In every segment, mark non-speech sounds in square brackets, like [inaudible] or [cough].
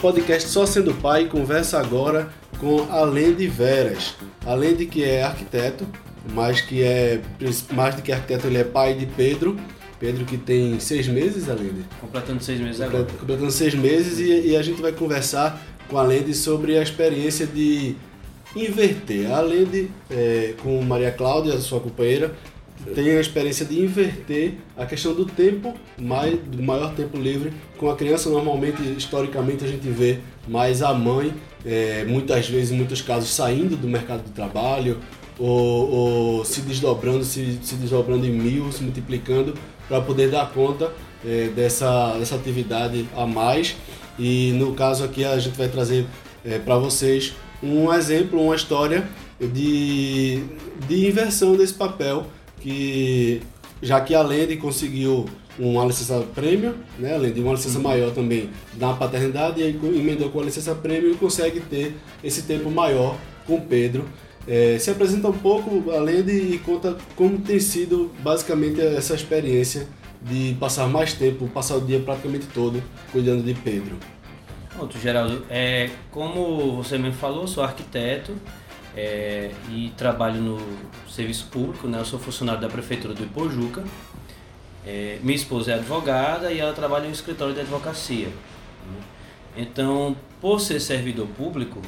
podcast Só Sendo Pai conversa agora com Alende Veras. Alende que é arquiteto, mas que é mais do que arquiteto, ele é pai de Pedro. Pedro que tem seis meses, Alende? Completando seis meses agora. Completando seis meses e, e a gente vai conversar com a Alende sobre a experiência de inverter. A Alende, é, com Maria Cláudia, sua companheira, tem a experiência de inverter a questão do tempo, mais, do maior tempo livre. Com a criança, normalmente, historicamente, a gente vê mais a mãe, é, muitas vezes, em muitos casos, saindo do mercado de trabalho ou, ou se desdobrando, se, se desdobrando em mil, se multiplicando para poder dar conta é, dessa, dessa atividade a mais. E no caso aqui a gente vai trazer é, para vocês um exemplo, uma história de, de inversão desse papel que já que a Lende conseguiu uma licença prêmio, né, além de uma licença uhum. maior também na paternidade, e aí emendou com a licença prêmio e consegue ter esse tempo maior com Pedro. É, se apresenta um pouco a Lende e conta como tem sido basicamente essa experiência de passar mais tempo, passar o dia praticamente todo cuidando de Pedro. Pronto, Geraldo, é, como você mesmo falou, sou arquiteto, é, e trabalho no serviço público, né? Eu sou funcionário da prefeitura do Ipojuca. É, minha esposa é advogada e ela trabalha em um escritório de advocacia. Né? Então, por ser servidor público,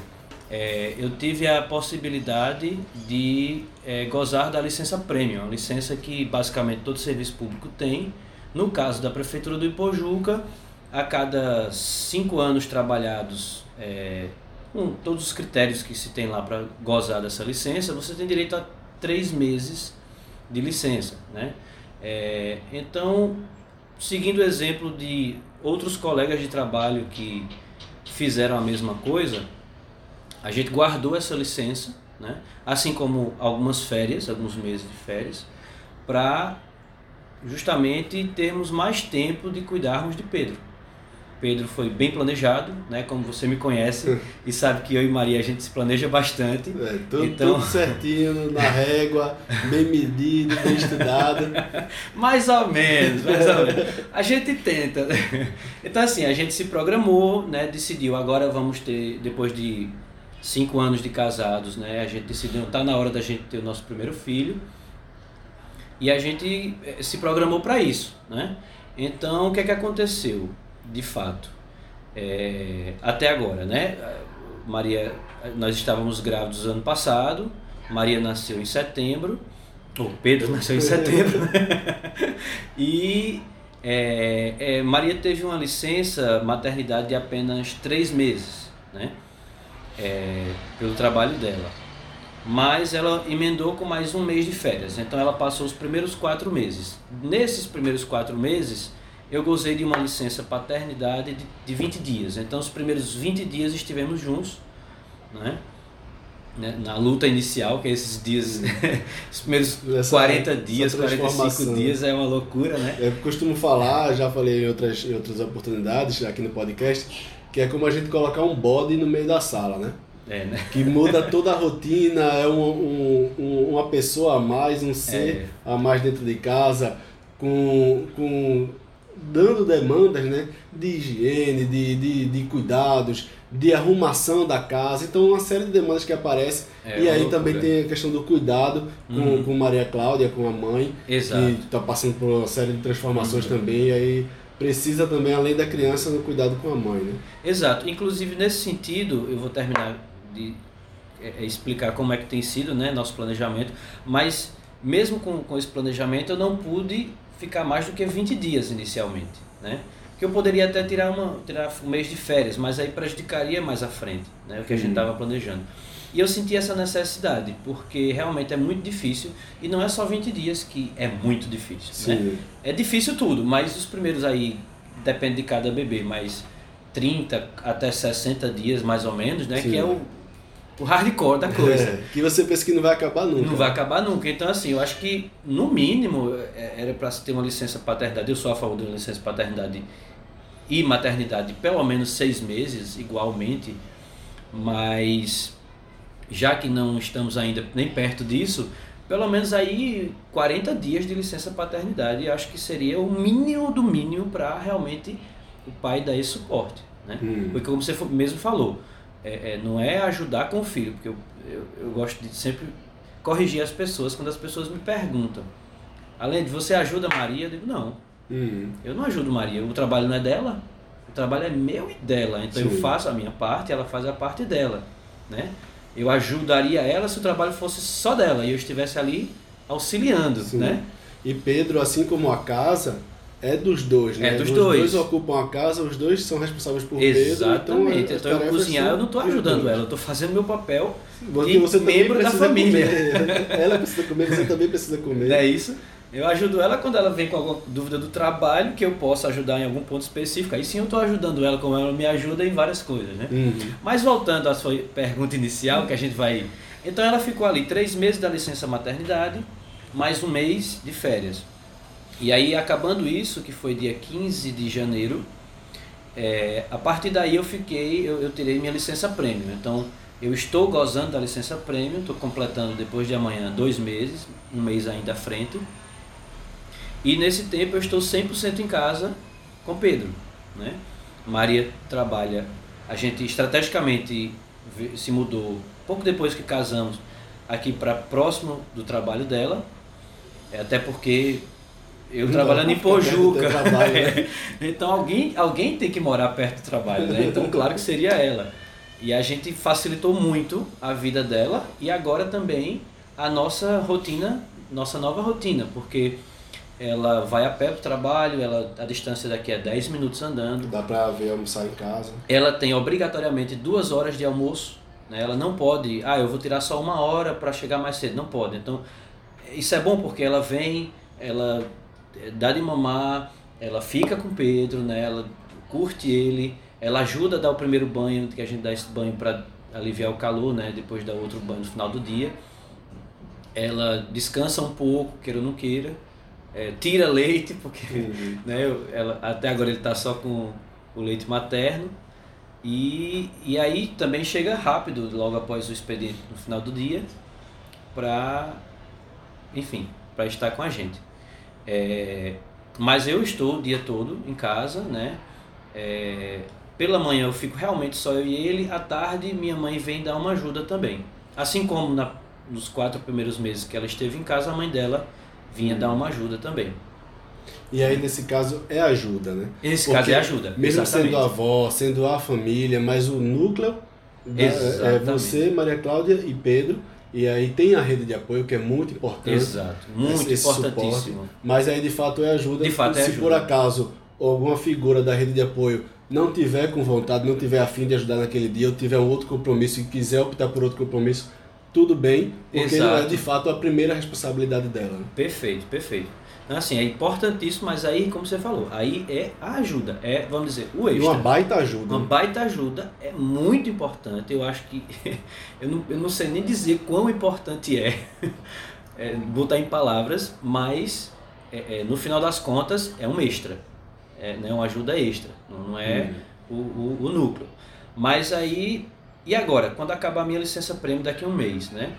é, eu tive a possibilidade de é, gozar da licença premium, uma licença que basicamente todo serviço público tem. No caso da prefeitura do Ipojuca, a cada cinco anos trabalhados é, com todos os critérios que se tem lá para gozar dessa licença, você tem direito a três meses de licença, né? É, então, seguindo o exemplo de outros colegas de trabalho que fizeram a mesma coisa, a gente guardou essa licença, né? assim como algumas férias, alguns meses de férias, para justamente termos mais tempo de cuidarmos de Pedro. Pedro foi bem planejado, né? Como você me conhece [laughs] e sabe que eu e Maria a gente se planeja bastante. É, tudo, então... tudo certinho, na régua, bem medido, bem estudado. [laughs] mais ou menos, mais ou menos. A gente tenta. [laughs] Então assim, a gente se programou, né? Decidiu, agora vamos ter, depois de cinco anos de casados, né? A gente decidiu, tá na hora da gente ter o nosso primeiro filho. E a gente eh, se programou para isso, né? Então, o que é que aconteceu? De fato. É, até agora, né? Maria, nós estávamos grávidos ano passado, Maria nasceu em setembro, ou Pedro nasceu em setembro, [laughs] e é, é, Maria teve uma licença maternidade de apenas três meses, né? É, pelo trabalho dela. Mas ela emendou com mais um mês de férias, então ela passou os primeiros quatro meses. Nesses primeiros quatro meses, eu gozei de uma licença paternidade de, de 20 dias. Então, os primeiros 20 dias estivemos juntos, né? né? na luta inicial, que é esses dias, os primeiros [laughs] essa, 40 dias, 45 dias é uma loucura, né? Eu costumo falar, já falei em outras, em outras oportunidades aqui no podcast, que é como a gente colocar um bode no meio da sala, né? É, né? Que muda toda a rotina, é um, um, uma pessoa a mais, um ser é. a mais dentro de casa, com, com dando demandas né, de higiene, de, de, de cuidados, de arrumação da casa. Então, uma série de demandas que aparecem. É, e aí loucura. também tem a questão do cuidado com, uhum. com Maria Cláudia, com a mãe, Exato. que está passando por uma série de transformações uhum. também. E aí precisa também, além da criança, no cuidado com a mãe. Né? Exato. Inclusive, nesse sentido, eu vou terminar de é, é explicar como é que tem sido né, nosso planejamento, mas mesmo com, com esse planejamento, eu não pude ficar mais do que 20 dias inicialmente, né? Que eu poderia até tirar, uma, tirar um mês de férias, mas aí prejudicaria mais à frente, né? O que a gente estava planejando. E eu senti essa necessidade, porque realmente é muito difícil, e não é só 20 dias que é muito difícil, né? É difícil tudo, mas os primeiros aí, depende de cada bebê, mas 30 até 60 dias mais ou menos, né? Sim. Que é o o hardcore da coisa. É, que você pensa que não vai acabar nunca. Não vai acabar nunca. Então, assim, eu acho que, no mínimo, é, era para se ter uma licença paternidade. Eu sou a favor de uma licença paternidade e maternidade, pelo menos seis meses, igualmente. Mas, já que não estamos ainda nem perto disso, pelo menos aí 40 dias de licença paternidade. Acho que seria o mínimo do mínimo para realmente o pai dar esse suporte. Né? Uhum. Porque como você mesmo falou, é, é, não é ajudar com o filho, porque eu, eu, eu, gosto de sempre corrigir as pessoas quando as pessoas me perguntam. Além de você ajuda Maria, eu digo, não. Uhum. Eu não ajudo Maria, o trabalho não é dela, o trabalho é meu e dela. Então Sim. eu faço a minha parte, ela faz a parte dela. Né? Eu ajudaria ela se o trabalho fosse só dela e eu estivesse ali auxiliando. Sim. Né? E Pedro, assim como a casa, é dos dois, né? É dos os dois. dois ocupam a casa, os dois são responsáveis por Exatamente. Então, então eu cozinhar, eu não estou ajudando ela, eu estou fazendo meu papel de você membro da família. [laughs] ela precisa comer, você também precisa comer. Não é isso? Eu ajudo ela quando ela vem com alguma dúvida do trabalho, que eu possa ajudar em algum ponto específico. Aí sim eu estou ajudando ela, como ela me ajuda em várias coisas, né? Uhum. Mas voltando à sua pergunta inicial, que a gente vai... Então ela ficou ali três meses da licença maternidade, mais um mês de férias. E aí, acabando isso, que foi dia 15 de janeiro, é, a partir daí eu fiquei, eu, eu tirei minha licença prêmio. Então, eu estou gozando da licença prêmio, estou completando depois de amanhã dois meses, um mês ainda à frente. E nesse tempo eu estou 100% em casa com Pedro. Né? Maria trabalha, a gente estrategicamente se mudou pouco depois que casamos aqui para próximo do trabalho dela, é, até porque eu não, trabalhando em Pojuca. Trabalho, né? [laughs] então alguém, alguém tem que morar perto do trabalho, né? Então claro que seria ela. E a gente facilitou muito a vida dela e agora também a nossa rotina, nossa nova rotina, porque ela vai a pé para o trabalho, ela, a distância daqui é 10 minutos andando. Dá para ver almoçar em casa. Ela tem obrigatoriamente duas horas de almoço. Né? Ela não pode, ah, eu vou tirar só uma hora para chegar mais cedo. Não pode. Então, isso é bom porque ela vem, ela dá de mamar, ela fica com Pedro, né? Ela curte ele, ela ajuda a dar o primeiro banho, que a gente dá esse banho para aliviar o calor, né? Depois dá outro banho no final do dia. Ela descansa um pouco, queira ou não queira. É, tira leite, porque uhum. né, ela, até agora ele está só com o leite materno. E, e aí também chega rápido, logo após o expediente no final do dia, para, enfim, para estar com a gente. É, mas eu estou o dia todo em casa, né? É, pela manhã eu fico realmente só eu e ele, à tarde minha mãe vem dar uma ajuda também. Assim como na, nos quatro primeiros meses que ela esteve em casa, a mãe dela vinha dar uma ajuda também. E aí, nesse caso, é ajuda, né? Nesse Porque caso é ajuda. Mesmo exatamente. sendo a avó, sendo a família, mas o núcleo da, é você, Maria Cláudia e Pedro e aí tem a rede de apoio que é muito importante. Exato, muito esse importantíssimo. Suporte, mas aí de fato é ajuda. De fato é Se ajuda. por acaso alguma figura da rede de apoio não tiver com vontade, não tiver afim de ajudar naquele dia, ou tiver um outro compromisso e quiser optar por outro compromisso, tudo bem, porque Exato. não é de fato a primeira responsabilidade dela. Né? Perfeito, perfeito. Então, assim, é importantíssimo, mas aí, como você falou, aí é a ajuda, é, vamos dizer, o extra. E uma baita ajuda. Uma baita ajuda é muito importante. Eu acho que, [laughs] eu não, eu não sei nem dizer quão importante é, [laughs] é botar em palavras, mas é, é, no final das contas é um extra, é né, uma ajuda extra, não é hum. o, o, o núcleo. Mas aí, e agora? Quando acabar a minha licença prêmio daqui a um mês, né?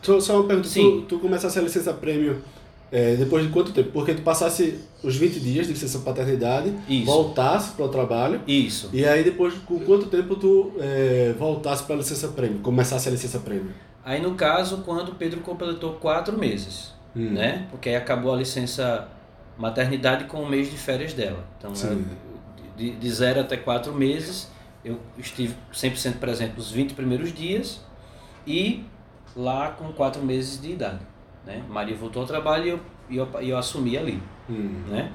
Só, só uma pergunta, Sim. tu, tu começasse a licença prêmio é, depois de quanto tempo? Porque tu passasse os 20 dias de licença paternidade, Isso. voltasse para o trabalho. Isso. E aí depois, com quanto tempo tu é, voltasse para a licença prêmio, começasse a licença prêmio? Aí no caso, quando o Pedro completou quatro meses, hum. né? Porque aí acabou a licença maternidade com o mês de férias dela. Então, de, de zero até quatro meses, eu estive 100% presente nos 20 primeiros dias e lá com quatro meses de idade. Né? Maria voltou ao trabalho e eu, e eu, eu assumi ali. Hum. Né?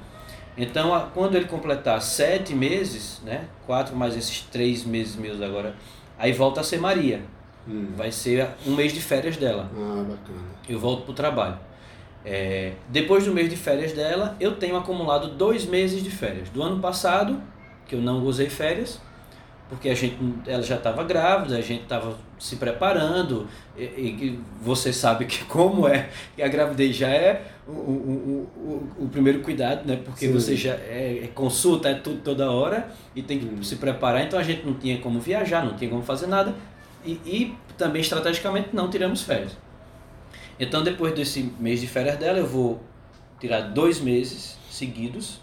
Então, a, quando ele completar sete meses, né? quatro mais esses três meses meus agora, aí volta a ser Maria. Hum. Vai ser um mês de férias dela. Ah, bacana. Eu volto para o trabalho. É, depois do mês de férias dela, eu tenho acumulado dois meses de férias. Do ano passado, que eu não usei férias, porque a gente, ela já estava grávida, a gente estava se preparando, e, e, você sabe que [laughs] como é, que a gravidez já é o, o, o, o primeiro cuidado, né? Porque Sim. você já é, é, consulta, é tudo toda hora e tem que Sim. se preparar, então a gente não tinha como viajar, não tinha como fazer nada e, e também estrategicamente não tiramos férias. Então depois desse mês de férias dela eu vou tirar dois meses seguidos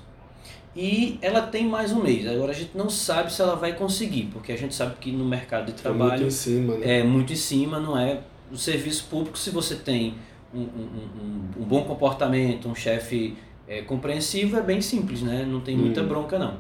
e ela tem mais um mês. Agora a gente não sabe se ela vai conseguir, porque a gente sabe que no mercado de trabalho é muito em cima, né? é muito em cima, não é? O serviço público, se você tem um, um, um, um bom comportamento, um chefe é, compreensivo, é bem simples, né? Não tem muita Hum. bronca não.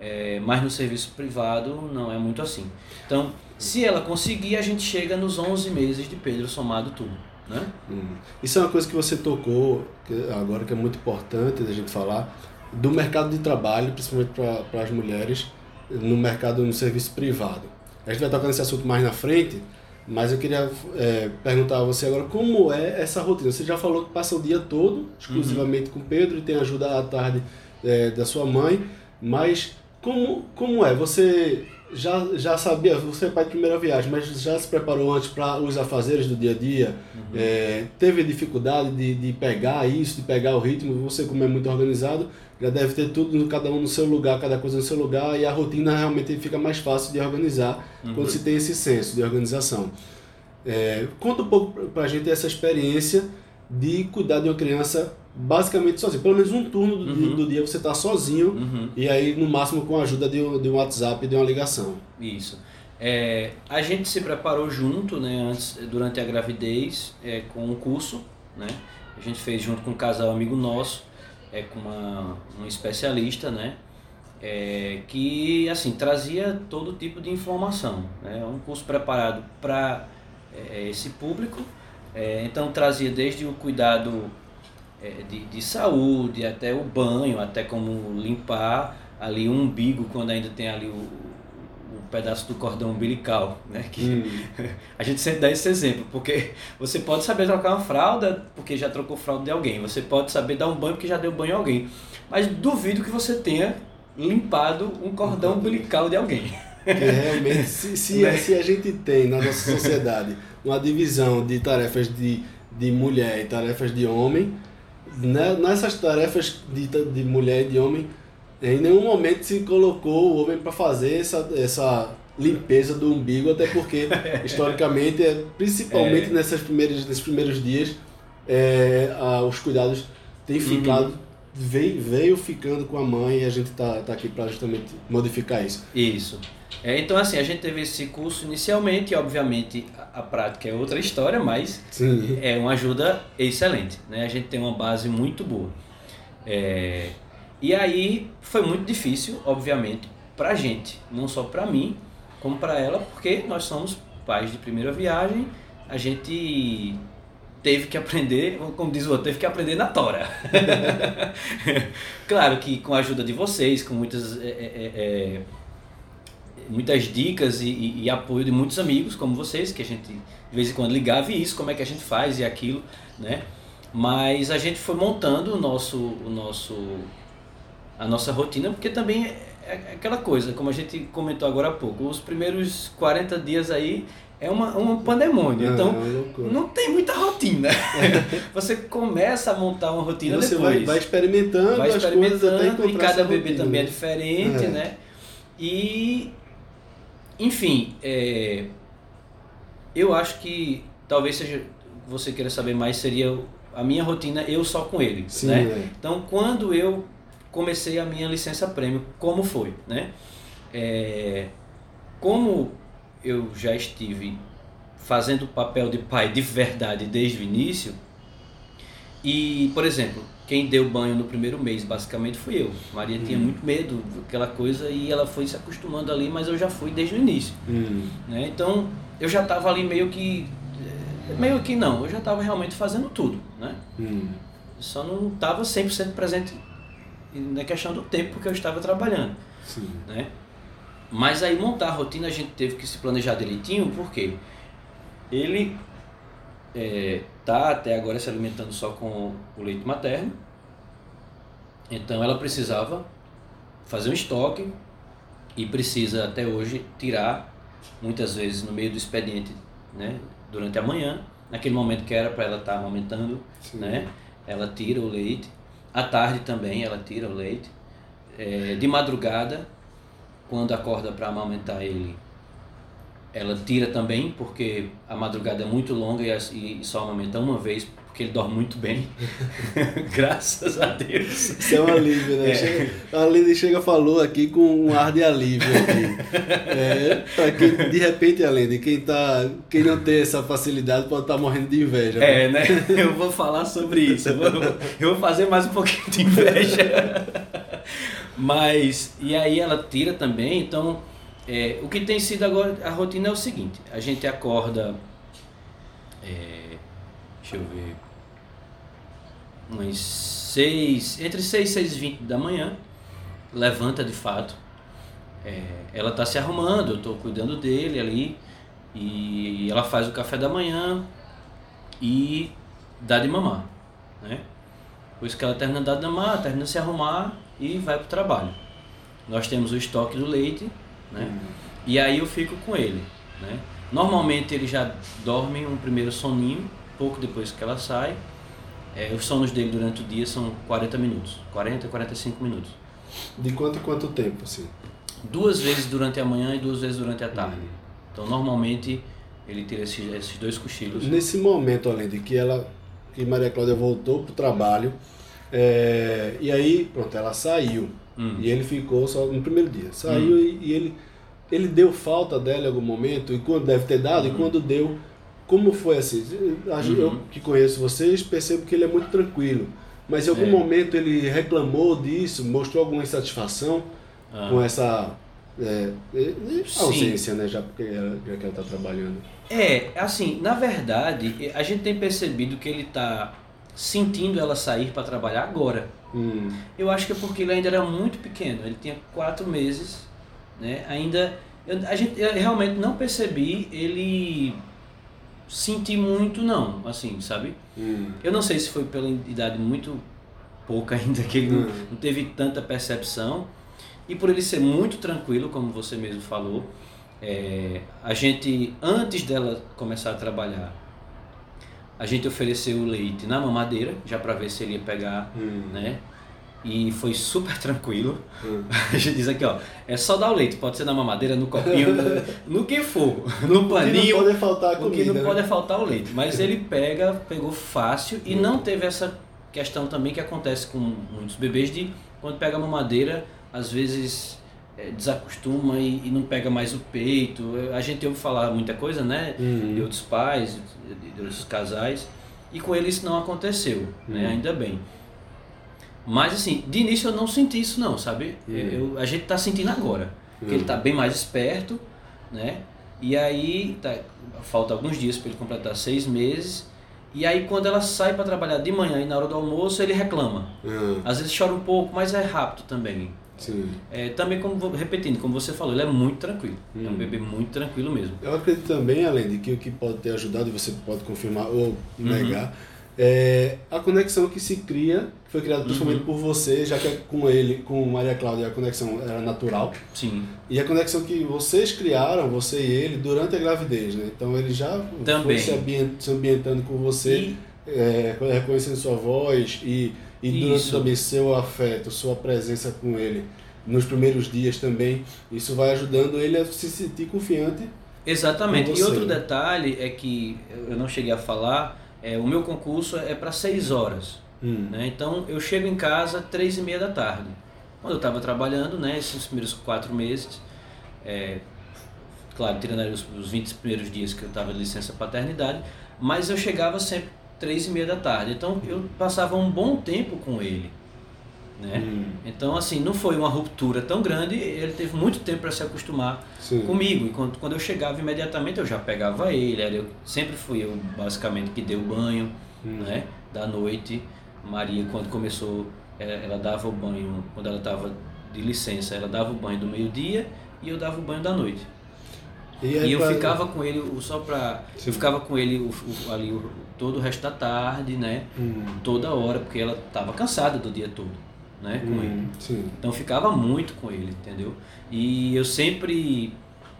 É, mas no serviço privado não é muito assim. Então, se ela conseguir, a gente chega nos 11 meses de Pedro somado tudo, né? Hum. Isso é uma coisa que você tocou que agora que é muito importante da gente falar do mercado de trabalho, principalmente para as mulheres, no mercado no serviço privado. A gente vai tocar nesse assunto mais na frente, mas eu queria é, perguntar a você agora como é essa rotina. Você já falou que passa o dia todo exclusivamente com o Pedro e tem ajuda à tarde é, da sua mãe, mas como, como é? Você já, já sabia, você é pai de primeira viagem, mas já se preparou antes para os afazeres do dia a dia? É, teve dificuldade de, de pegar isso, de pegar o ritmo? Você, como é muito organizado, já deve ter tudo, cada um no seu lugar, cada coisa no seu lugar, e a rotina realmente fica mais fácil de organizar quando se tem esse senso de organização. É, conta um pouco pra gente essa experiência de cuidar de uma criança basicamente sozinho. Pelo menos um turno do, dia, do dia você está sozinho Uhum. e aí no máximo com a ajuda de um, de um WhatsApp e de uma ligação. Isso. É, a gente se preparou junto, né, antes, durante a gravidez, é, com um curso, né? A gente fez junto com um casal amigo nosso, é, com uma, um especialista, né? É, que, assim, trazia todo tipo de informação, né? É um curso preparado para esse público, é, então trazia desde o cuidado é, de, de saúde, até o banho, até como limpar ali o umbigo quando ainda tem ali o pedaço do cordão umbilical, né? Que [laughs] a gente sempre dá esse exemplo, porque você pode saber trocar uma fralda porque já trocou fralda de alguém, você pode saber dar um banho porque já deu banho a alguém, mas duvido que você tenha limpado um cordão umbilical de alguém. Realmente, se, se, [laughs] Né? se a gente tem na nossa sociedade uma divisão de tarefas de, de mulher e tarefas de homem, né, nessas tarefas de, de mulher e de homem, em nenhum momento se colocou o homem para fazer essa, essa limpeza do umbigo, até porque, [laughs] historicamente, é, principalmente É. nessas primeiras, nesses primeiros dias, é, a- os cuidados têm Uhum. ficado, veio, veio ficando com a mãe e a gente tá, tá aqui para justamente modificar isso. Isso. É, então, assim, a gente teve esse curso inicialmente, e obviamente a, a prática é outra história, mas Sim. é uma ajuda excelente, né? A gente tem uma base muito boa. É, e aí foi muito difícil, obviamente, pra gente, não só pra mim, como pra ela, porque nós somos pais de primeira viagem, a gente teve que aprender, como diz o outro, teve que aprender na tora. [laughs] claro que com a ajuda de vocês, com muitas é, é, é, muitas dicas e, e- e apoio de muitos amigos como vocês, que a gente de vez em quando ligava e isso, como é que a gente faz e aquilo, né? Mas a gente foi montando o nosso, o nosso, a nossa rotina, porque também é, é aquela coisa, como a gente comentou agora há pouco, os primeiros 40 dias aí é uma, um pandemônio, É, então é uma não tem muita rotina. [laughs] Você começa a montar uma rotina você depois vai, vai experimentando vai as coisas até experimentando e cada bebê rotina. também é diferente, É. né? E, enfim, é, eu acho que talvez seja, você queira saber mais, seria a minha rotina eu só com ele, Sim, né? é. Então, quando eu comecei a minha licença prêmio, como foi, né? É, como eu já estive fazendo o papel de pai de verdade desde o início, e, por exemplo, quem deu banho no primeiro mês basicamente fui eu. Maria tinha muito medo, aquela coisa, e ela foi se acostumando ali, mas eu já fui desde o início. Hum. Né? Então eu já estava ali meio que. Meio que não, eu já estava realmente fazendo tudo. Né? Hum. Só não estava 100% presente na questão do tempo porque eu estava trabalhando. Sim. Né? Mas aí montar a rotina a gente teve que se planejar direitinho, porque ele está até agora se alimentando só com o leite materno. Então ela precisava fazer um estoque e precisa até hoje tirar, muitas vezes no meio do expediente, né, durante a manhã, naquele momento que era para ela estar amamentando, Sim. né, ela tira o leite. À tarde também ela tira o leite. É, de madrugada, quando acorda para amamentar ele, ela tira também, porque a madrugada é muito longa e, só amamenta uma vez porque ele dorme muito bem. [laughs] Graças a Deus. Isso é um alívio, né? É. Chega, a Aline chega falou aqui com um ar de alívio aqui. [laughs] É, pra quem, de repente, Aline, quem, tá, quem não tem essa facilidade pode estar morrendo de inveja. É, né? [laughs] Eu vou falar sobre isso. Eu vou, eu vou fazer mais um pouquinho de inveja. Mas, e aí ela tira também, então, é, o que tem sido agora, a rotina é o seguinte, a gente acorda, é, deixa eu ver, umas seis, entre 6 e 6 e 20 da manhã, levanta de fato, é, ela está se arrumando, eu estou cuidando dele ali, e ela faz o café da manhã e dá de mamar, né? Depois que ela termina de dar de mamar, termina de se arrumar e vai para o trabalho. Nós temos o estoque do leite, né? E aí eu fico com ele, né? Normalmente ele já dorme um primeiro soninho, pouco depois que ela sai. É, os sonos dele durante o dia são 40 minutos, 40, 45 minutos. De quanto em quanto tempo, assim? Duas vezes durante a manhã e duas vezes durante a tarde. Então normalmente ele tira esses, esses dois cochilos. Nesse momento, além de que ela, que Maria Cláudia voltou pro trabalho, é, e aí, pronto, ela saiu. Hum. E ele ficou só no primeiro dia. Saiu e, e ele, ele deu falta dela em algum momento, e quando deve ter dado, e quando deu, como foi assim? Gente- Eu Uhum. que conheço vocês, percebo que ele é muito tranquilo. Mas em algum É. momento ele reclamou disso, mostrou alguma insatisfação Ah. com essa é, é, Sim. ausência, né? Já porque ela, já que ela está trabalhando. É, assim, na verdade, a gente tem percebido que ele tá sentindo ela sair para trabalhar agora. Hum, Eu acho que é porque ele ainda era muito pequeno, ele tinha quatro meses, né? Ainda, eu, a gente, eu realmente não percebi ele sentir muito não, assim, sabe? hum. Eu não sei se foi pela idade muito pouca [laughs] ainda que ele não, Hum. não teve tanta percepção e por ele ser muito tranquilo, como você mesmo falou, é, a gente antes dela começar a trabalhar, a gente ofereceu o leite na mamadeira já para ver se ele ia pegar, Hum. né? E foi super [laughs] tranquilo. Hum. A gente diz aqui, ó, é só dar o leite, pode ser na mamadeira, no copinho, no, [laughs] no que for, no O que paninho. não pode faltar a O que comida, não né? pode faltar o leite. Mas ele pega, pegou fácil e não teve essa questão também que acontece com muitos bebês de quando pega a mamadeira, às vezes é, desacostuma e, e não pega mais o peito. A gente ouve falar muita coisa, né? Uhum. De outros pais, de, de outros casais. E com ele isso não aconteceu, né? Uhum. Ainda bem. Mas assim, de início eu não senti isso não, sabe? Uhum. Eu, a gente tá sentindo agora. Que ele Uhum. tá bem mais esperto, né? E aí, tá, falta alguns dias para ele completar seis meses. E aí, quando ela sai para trabalhar de manhã e na hora do almoço, ele reclama. Hum, Às vezes chora um pouco, mas é rápido também. sim. É, também, como repetindo, como você falou, ele é muito tranquilo. É um Hum. bebê muito tranquilo mesmo. Eu acredito também, além de que o que pode ter ajudado, e você pode confirmar ou Uhum. É a conexão que se cria, que foi criada principalmente Uhum. por você, já que é com ele, com Maria Cláudia, a conexão era natural. Sim. E a conexão que vocês criaram, você e ele, durante a gravidez, né? Então ele já Também. foi se, se ambientando com você, E, é, reconhecendo sua voz e, e durante Isso. também seu afeto, sua presença com ele nos primeiros dias também. Isso vai ajudando ele a se sentir confiante. exatamente. E outro detalhe é que eu não cheguei a falar, é, o meu concurso é para seis horas. Hum. né? Então eu chego em casa três e meia da tarde. Quando eu estava trabalhando, né, esses primeiros quatro meses, é, claro, tirando os, os 20 primeiros dias que eu estava de licença paternidade, mas eu chegava sempre três e meia da tarde. Então eu passava um bom tempo com ele. Né? Hum. Então, assim, não foi uma ruptura tão grande, ele teve muito tempo para se acostumar Sim. comigo. E quando, eu chegava imediatamente, eu já pegava ele, era eu, sempre fui eu, basicamente, que deu banho Hum. né, da noite. Maria, quando começou, ela, ela dava o banho, quando ela estava de licença, ela dava o banho do meio-dia e eu dava o banho da noite. E, aí E eu pra- ficava com ele o- só. Sim. Eu ficava com ele o, o- ali o- todo o resto da tarde, né? Hum. Toda hora, porque ela estava cansada do dia todo, né? Com ele. Hum. Sim. Então ficava muito com ele, entendeu? E eu sempre.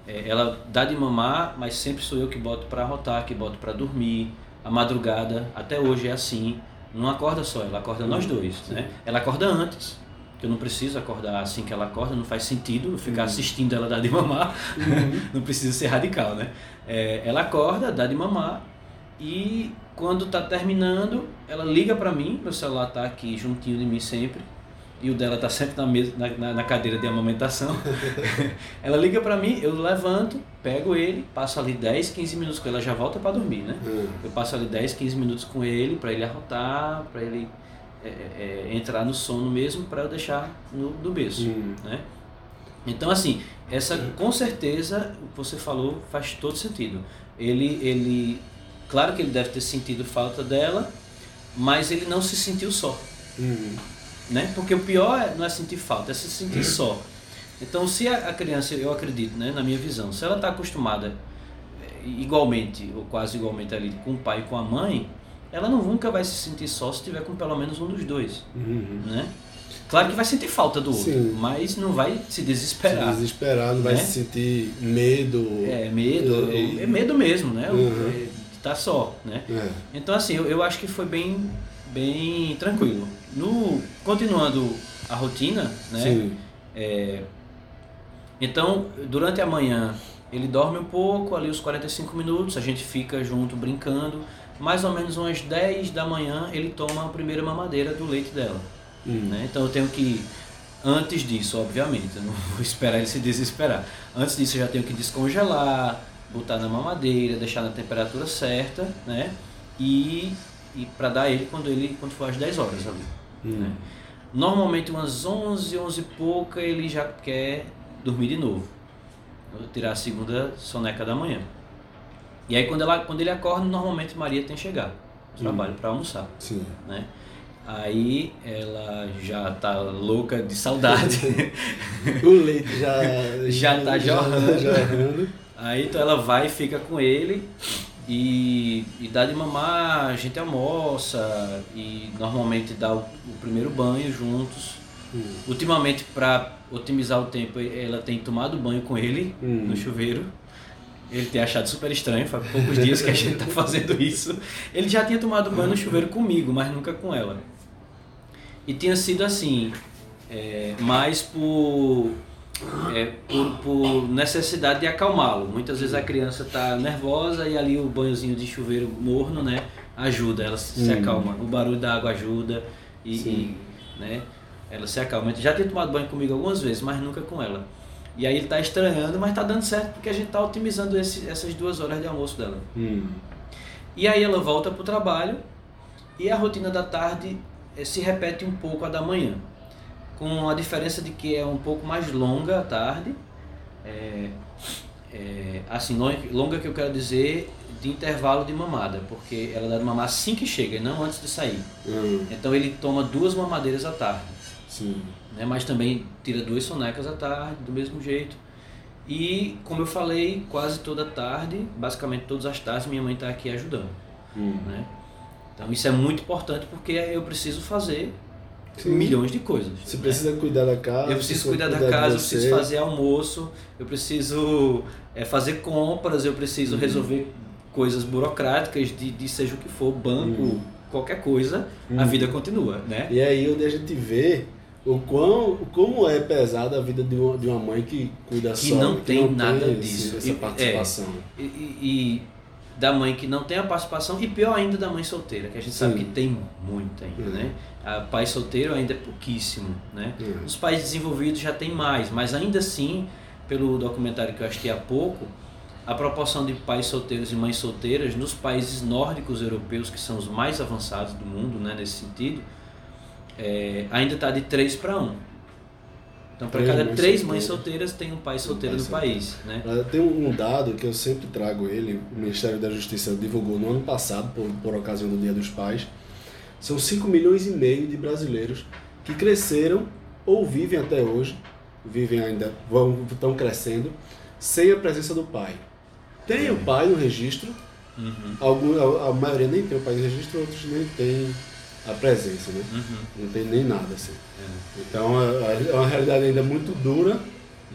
é, ela dá de mamar, mas sempre sou eu que boto pra rotar, que boto pra dormir. A madrugada, até hoje é assim. Não acorda só, ela acorda nós dois, né? Ela acorda antes, que eu não preciso acordar assim que ela acorda, não faz sentido eu ficar assistindo ela dar de mamar. [laughs] não precisa ser radical, né? É, ela acorda, dá de mamar e quando tá terminando, ela liga para mim, meu celular tá aqui juntinho de mim sempre, e o dela tá sempre na, mesa, na, na cadeira de amamentação. [laughs] ela liga para mim, eu levanto, pego ele, passo ali 10, 15 minutos com ele, ela já volta para dormir, né? Hum. Eu passo ali 10, 15 minutos com ele para ele arrotar, para ele é, é, é, entrar no sono mesmo, para eu deixar no, no berço, Hum. né? Então assim, essa com certeza o que você falou faz todo sentido. Ele, ele, claro que ele deve ter sentido falta dela, mas ele não se sentiu só, Hum. Né? Porque o pior é- não é sentir falta, é se sentir só. Então se a, criança, eu acredito, né, na minha visão, se ela está acostumada eh, igualmente ou quase igualmente ali com o pai e com a mãe, ela não nunca vai se sentir só se tiver com pelo menos um dos dois, Uhum. né? Claro que vai sentir falta do outro, Sim. mas não vai se Se desesperar. desesperar, não vai Né? se sentir medo. É medo, É, é medo mesmo, né? Uhum. é, estar só, né? É. Então assim, eu, eu acho que foi bem, bem tranquilo. No, continuando a rotina, né? É, então, durante a manhã, ele dorme um pouco, ali os 45 minutos, a gente fica junto brincando. Mais ou menos umas 10 da manhã, ele toma a primeira mamadeira do leite dela. Hum. né? Então eu tenho que, antes disso, obviamente, eu não [laughs] vou esperar ele se desesperar. Antes disso eu já tenho que descongelar, botar na mamadeira, deixar na temperatura certa, né? E, e para dar ele quando ele quando for às 10 horas ali. Hum. né? Normalmente umas 11, 11 e pouca ele já quer dormir de novo. Tirar a segunda soneca da manhã. E aí quando, ela, quando ele acorda, normalmente Maria tem que chegar ao trabalho para almoçar Sim. né? Aí ela já tá louca de saudade. [laughs] O leite já. [laughs] Já tá jorrando. jorrando. Aí então ela vai e fica com ele e, e dá de mamar, a gente almoça e normalmente dá o, o primeiro banho juntos. Hum. Ultimamente, para otimizar o tempo, ela tem tomado banho com ele Hum. no chuveiro. Ele tem achado super estranho, faz poucos dias que a gente tá [laughs] fazendo isso. Ele já tinha tomado banho no chuveiro comigo, mas nunca com ela. E tinha sido assim, é, mais por, é, por, por necessidade de acalmá-lo. Muitas vezes a criança tá nervosa e ali o banhozinho de chuveiro morno, né, ajuda, ela se Hum. acalma. O barulho da água ajuda e, e, né, ela se acalma. Já tinha tomado banho comigo algumas vezes, mas nunca com ela. E aí ele tá estranhando, mas tá dando certo porque a gente tá otimizando esse, essas duas horas de almoço dela. Hum. E aí ela volta pro trabalho e a rotina da tarde eh, se repete um pouco a da manhã, com a diferença de que é um pouco mais longa a tarde, é, é, assim, longa, que eu quero dizer de intervalo de mamada, porque ela dá de mamar assim que chega e não antes de sair. Hum. Então ele toma duas mamadeiras à tarde Sim. né? mas também tira duas sonecas à tarde, do mesmo jeito. E, como eu falei, quase toda tarde, basicamente todas as tardes, minha mãe está aqui ajudando. Hum. Né? Então, isso é muito importante porque eu preciso fazer Sim. milhões de coisas. Você né? precisa cuidar da casa. Eu preciso precisa cuidar da casa, eu preciso fazer almoço, eu preciso é, fazer compras, eu preciso Uhum. resolver coisas burocráticas de, de seja o que for, banco, Uhum. qualquer coisa, a Uhum. vida continua, né? E é aí onde a gente vê o quão, como é pesada a vida de uma, de uma mãe que cuida Que só. não tem nada esse- disso. Essa E- participação. E, e- e da mãe que não tem a participação e pior ainda da mãe solteira, que a gente Sim. sabe que tem muita ainda, Uhum. né? A pai solteiro ainda é pouquíssimo, né? Uhum. Os pais desenvolvidos já tem mais, mas ainda assim, pelo documentário que eu assisti há pouco, a proporção de pais solteiros e mães solteiras nos países nórdicos europeus, que são os mais avançados do mundo, né, nesse sentido, é, ainda está de 3 para 1. Então, para cada mães três mães solteiras. tem um pai solteiro pai no solteiro. país, né? Ah, Tem um dado que eu sempre trago ele, o Ministério da Justiça divulgou no ano passado, por, por ocasião do Dia dos Pais. São 5 milhões e meio de brasileiros que cresceram ou vivem até hoje, vivem ainda, vão, estão crescendo, sem a presença do pai. Tem o pai no registro, Uhum, algum, a, a maioria nem tem o pai no registro, outros nem tem a presença, né? uhum. Não tem nem nada assim. É. Então é é uma realidade ainda muito dura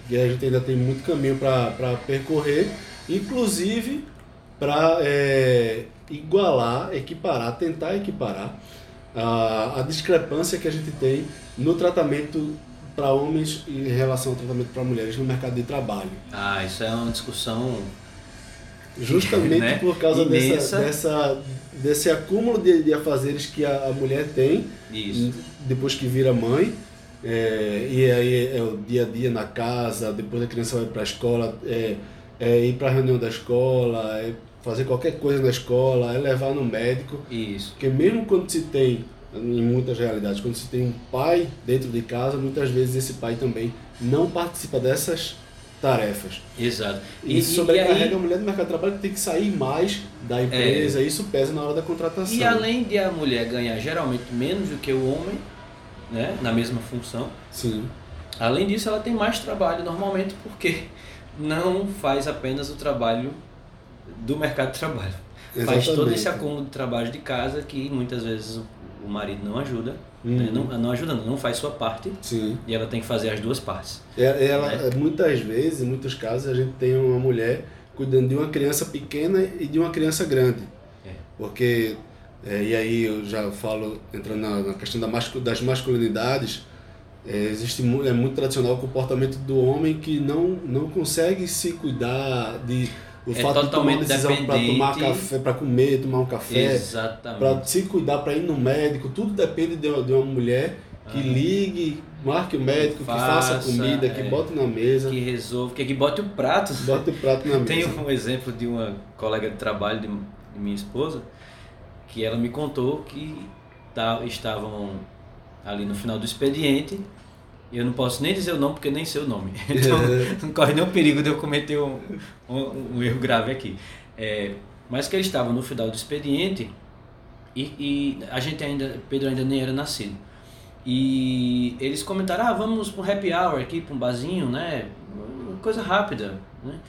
e a gente ainda tem muito caminho para percorrer, inclusive para igualar, equiparar, tentar equiparar a, a discrepância que a gente tem no tratamento para homens em relação ao tratamento para mulheres no mercado de trabalho. Ah, isso é uma discussão Justamente né? por causa Imensa. dessa, dessa, desse acúmulo de, de afazeres que a, a mulher tem Isso. depois que vira mãe. É, e aí é o dia a dia na casa, depois a criança vai para a escola, é, é ir para a reunião da escola, é fazer qualquer coisa na escola, é levar no médico. Isso. Porque mesmo quando se tem, em muitas realidades, quando se tem um pai dentro de casa, muitas vezes esse pai também não participa dessas tarefas. Exato. E, isso sobrecarrega a mulher do mercado de trabalho que tem que sair mais da empresa, e isso pesa na hora da contratação. E além de a mulher ganhar geralmente menos do que o homem, né, na mesma função, Sim. além disso ela tem mais trabalho normalmente porque não faz apenas o trabalho do mercado de trabalho. Faz todo Exatamente. esse acúmulo de trabalho de casa que muitas vezes o- marido não ajuda, Uhum. né, não, não ajuda, não, faz sua parte Sim. e ela tem que fazer as duas partes. É- Ela, Né? Muitas vezes, em muitos casos, a gente tem uma mulher cuidando de uma criança pequena e de uma criança grande. É. Porque, é, e aí eu já falo, entrando na, na questão da mascu- das masculinidades, é, existe é muito tradicional o comportamento do homem que não, não consegue se cuidar de o É fato de tomar uma decisão para tomar café, para comer, tomar um café, para se cuidar, para ir no médico, tudo depende de uma, de uma mulher que Aham. ligue, marque o médico, que faça Faça, comida, que é. bote na mesa, Que resolve, que, que bote o prato. bote o prato na [laughs] Tem mesa. um exemplo de uma colega de trabalho de, de minha esposa que ela me contou que tá, estavam ali no final do expediente. Eu não posso nem dizer o nome porque nem sei o nome. [laughs] Então não corre nenhum perigo de eu cometer um, um, um erro grave aqui. É, mas que eles estavam no final do expediente e, e a gente ainda, Pedro ainda nem era nascido. E eles comentaram, ah, vamos para um happy hour aqui, para um barzinho, né? Uma Coisa rápida, né?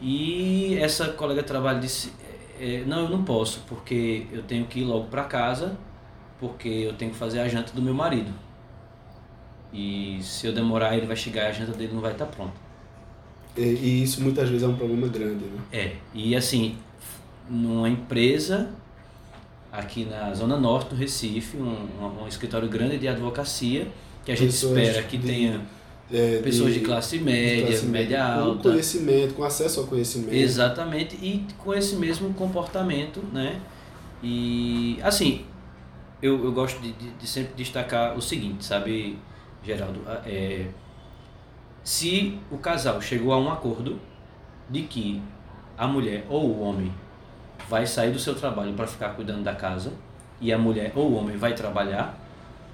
E essa colega de trabalho disse, "É, não, eu não posso, porque eu tenho que ir logo para casa, porque eu tenho que fazer a janta do meu marido. E se eu demorar, ele vai chegar e a janta dele não vai estar pronta. E, e isso muitas vezes é um problema grande, né? É, e assim, numa empresa aqui na Zona Norte do Recife, um, um, escritório grande de advocacia, que a gente Pessoas espera que de- tenha É, pessoas de, classe média, classe média Com alta. conhecimento, com acesso ao conhecimento. Exatamente, e com esse mesmo comportamento, né? E assim, eu, eu gosto de, de, de sempre destacar o seguinte, sabe, Geraldo? Ah, É, se o casal chegou a um acordo de que a mulher ou o homem vai sair do seu trabalho para ficar cuidando da casa e a mulher ou o homem vai trabalhar,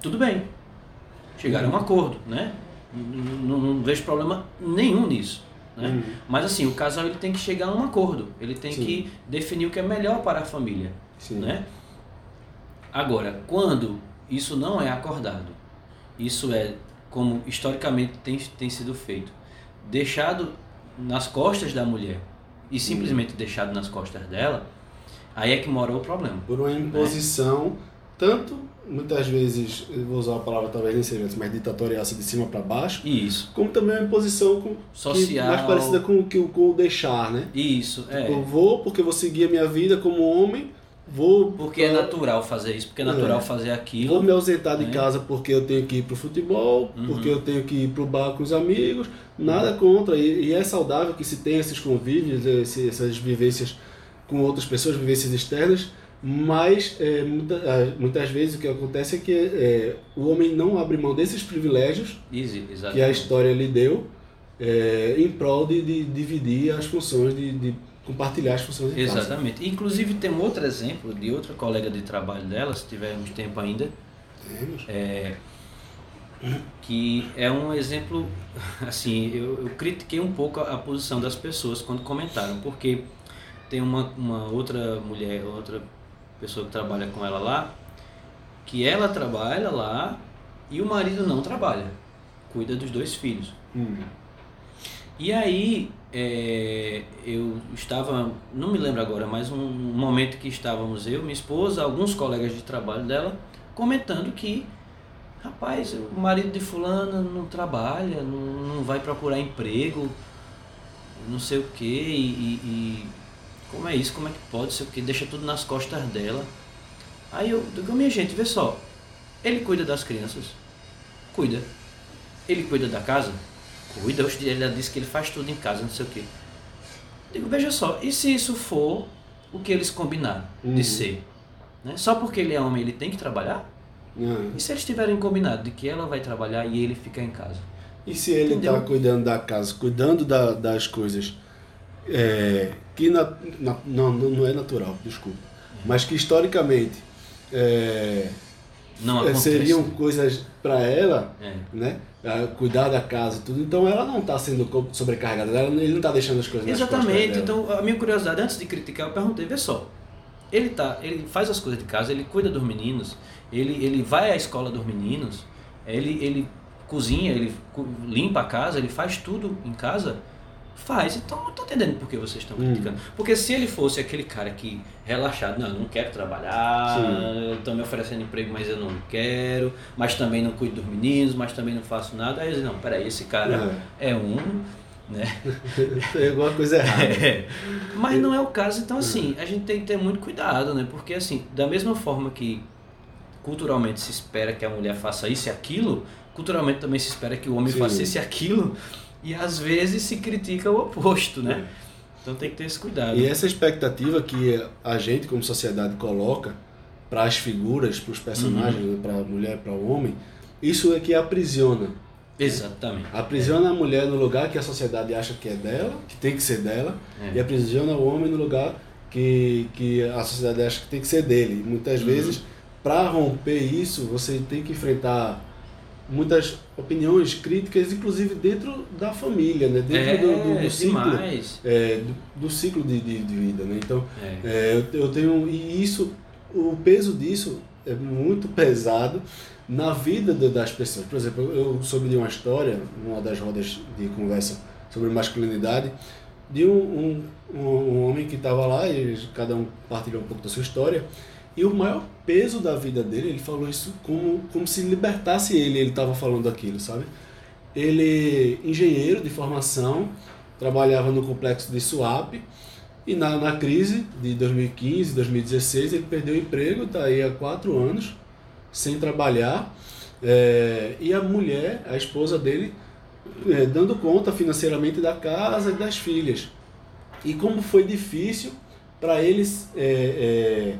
tudo bem. Chegaram a um acordo, né? Não, não- não vejo problema nenhum nisso. Né? Uhum. Mas assim, o casal ele tem que chegar a um acordo, ele tem Sim. que definir o que é melhor para a família. Sim. Né? Agora, quando isso não é acordado, isso é como historicamente tem, tem sido feito, deixado nas costas da mulher e simplesmente deixado nas costas dela, aí é que mora o problema. Por uma imposição, tanto, muitas vezes, vou usar a palavra talvez nem seja, mas ditatorial, assim, de cima para baixo, Isso, como também uma imposição com, Social. mais parecida com, o que o- com o deixar, né? isso, é. Eu vou porque vou seguir a minha vida como homem, vou Porque é natural fazer isso, porque é natural É. fazer Vou aquilo. me ausentar de né? casa porque eu tenho que ir pro futebol, Uhum. porque eu tenho que ir pro bar com os amigos, nada contra. E, e é saudável que se tenha esses convívios, esse- essas vivências com outras pessoas, vivências externas, mas é, muita- ah, muitas vezes o que acontece é que é, o homem não abre mão desses privilégios Easy, que a história lhe deu é, em prol de, de dividir as funções, de, de compartilhar as funções casa. Exatamente. Inclusive tem um outro exemplo de outra colega de trabalho dela, se tivermos tempo ainda, Temos. é, que é um exemplo, assim, eu, eu critiquei um pouco a, a posição das pessoas quando comentaram, porque tem uma, uma outra mulher, outra pessoa que trabalha com ela lá, que ela trabalha lá e o marido não trabalha, cuida dos dois filhos. Hum. E aí, é, eu estava, não me lembro agora, mas um momento que estávamos eu, minha esposa, alguns colegas de trabalho dela, comentando que, rapaz, o marido de fulana não trabalha, não, não vai procurar emprego, não sei o que, e, e como é isso, como é que pode, sei o que, deixa tudo nas costas dela. Aí eu digo, minha gente, vê só, ele cuida das crianças, cuida. Ele cuida da casa, cuida. Ele disse que ele faz tudo em casa, não sei o quê. Digo, veja só, e se isso for o que eles combinaram Uhum. de ser? Né? Só porque ele é homem ele tem que trabalhar? Ah. E se eles tiverem combinado de que ela vai trabalhar e ele fica em casa? E se ele está cuidando da casa, cuidando da- das coisas é, que na- na- não, não não é natural, desculpa, mas que historicamente é, Não é, seriam coisas para ela, É. né? Cuidar da casa e tudo. Então ela não está sendo sobrecarregada, ela- ele não está deixando as coisas Exatamente. Então, a minha curiosidade, antes de criticar, eu perguntei, vê só. Ele, tá, ele faz as coisas de casa, ele cuida dos meninos, ele, ele vai à escola dos meninos, ele, ele cozinha, ele limpa a casa, ele faz tudo em casa. Faz, então eu não tô entendendo por que vocês estão Hum. criticando. Porque se ele fosse aquele cara que relaxado, não, eu não quero trabalhar, estão me oferecendo emprego, mas eu não quero, mas também não cuido dos meninos, mas também não faço nada, aí eu digo, não, peraí, esse cara é um, né? [laughs] Tem alguma coisa errada. [laughs] É. Mas não é o caso, então assim, a gente tem que ter muito cuidado, né? Porque assim, da mesma forma que culturalmente se espera que a mulher faça isso e aquilo, culturalmente também se espera que o homem Sim. faça isso e aquilo, e às vezes se critica o oposto, né? Então tem que ter esse cuidado. E essa expectativa que a gente, como sociedade, coloca para as figuras, para os personagens, Uhum. né, para a mulher, para o homem, isso é que aprisiona. Exatamente. Aprisiona a mulher no lugar que a sociedade acha que é dela, que tem que ser dela, É. e aprisiona o homem no lugar que, que a sociedade acha que tem que ser dele. Muitas Uhum. vezes, para romper isso, você tem que enfrentar muitas opiniões, críticas, inclusive dentro da família, né? dentro é, do, do, do ciclo, é, do, do ciclo de, de, de vida. Né? Então, É. é, eu, eu tenho e isso, o peso disso é muito pesado na vida da- das pessoas. Por exemplo, eu soube de uma história, numa das rodas de conversa sobre masculinidade, de um, um, um, um homem que estava lá e cada um partilhou um pouco da sua história. E o maior peso da vida dele, ele falou isso como, como se libertasse ele, ele estava falando aquilo, sabe? Ele, engenheiro de formação, trabalhava no complexo de Suape, e na, na crise de 2015, 2016, ele perdeu o emprego, está aí há quatro anos, sem trabalhar. É, e a mulher, a esposa dele, é, dando conta financeiramente da casa e das filhas. E como foi difícil para eles é, é,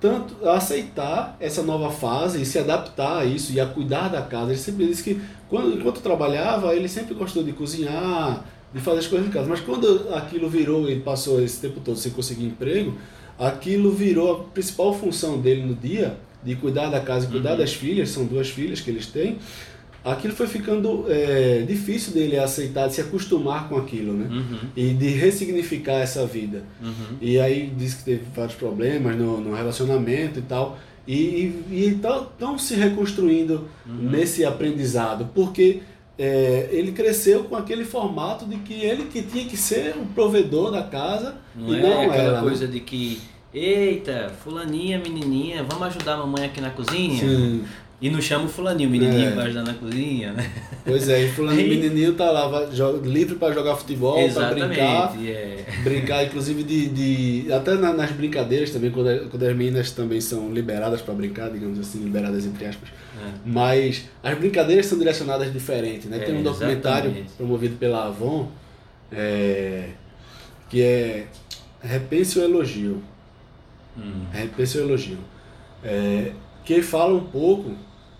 tanto aceitar essa nova fase e se adaptar a isso e a cuidar da casa. Ele sempre disse que quando, enquanto trabalhava, ele sempre gostou de cozinhar, de fazer as coisas em casa. Mas quando aquilo virou, ele passou esse tempo todo sem conseguir emprego, aquilo virou a principal função dele no dia, de cuidar da casa e cuidar das filhas, são duas filhas que eles têm. Aquilo foi ficando é, difícil dele aceitar, de se acostumar com aquilo, né? Uhum, E de ressignificar essa vida. uhum. E aí disse que teve vários problemas no, no relacionamento e tal. E estão se reconstruindo Uhum. nesse aprendizado, porque é, ele cresceu com aquele formato de que ele que tinha que ser o provedor da casa Não e é não aquela era. né? coisa de que, eita, fulaninha, menininha, vamos ajudar a mamãe aqui na cozinha? Sim, E não chama o fulaninho, o menininho É. vai ajudar na cozinha, né? pois é, e fulano Aí- menininho tá lá vai, jo- livre para jogar futebol, para brincar, é. brincar inclusive de, de até na- nas brincadeiras também quando, quando as meninas também são liberadas para brincar digamos assim liberadas entre aspas É. mas as brincadeiras são direcionadas diferente né É, tem um documentário exatamente. promovido pela Avon é, que é Repense o Elogio Hum. Repense o Elogio é, que fala um pouco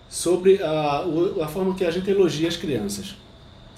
sobre a, a forma que a gente elogia as crianças